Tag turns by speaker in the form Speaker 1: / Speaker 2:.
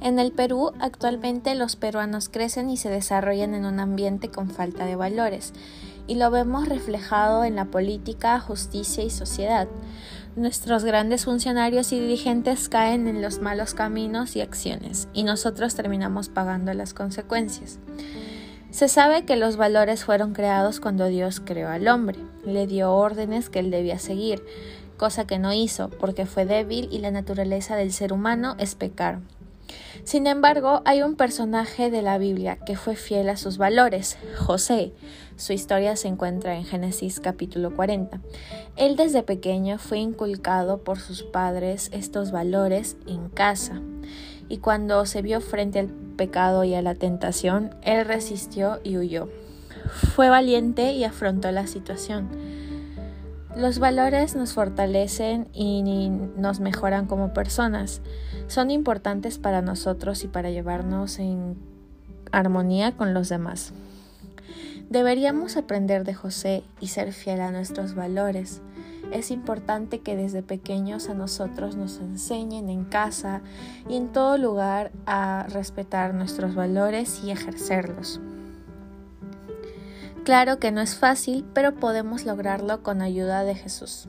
Speaker 1: En el Perú, actualmente los peruanos crecen y se desarrollan en un ambiente con falta de valores, y lo vemos reflejado en la política, justicia y sociedad. Nuestros grandes funcionarios y dirigentes caen en los malos caminos y acciones, y nosotros terminamos pagando las consecuencias. Se sabe que los valores fueron creados cuando Dios creó al hombre, le dio órdenes que él debía seguir, cosa que no hizo porque fue débil y la naturaleza del ser humano es pecar. Sin embargo, hay un personaje de la Biblia que fue fiel a sus valores, José. Su historia se encuentra en Génesis capítulo 40. Él desde pequeño fue inculcado por sus padres estos valores en casa, y cuando se vio frente al pecado y a la tentación, él resistió y huyó. Fue valiente y afrontó la situación. Los valores nos fortalecen y nos mejoran como personas. Son importantes para nosotros y para llevarnos en armonía con los demás. Deberíamos aprender de José y ser fiel a nuestros valores. Es importante que desde pequeños a nosotros nos enseñen en casa y en todo lugar a respetar nuestros valores y ejercerlos. Claro que no es fácil, pero podemos lograrlo con ayuda de Jesús.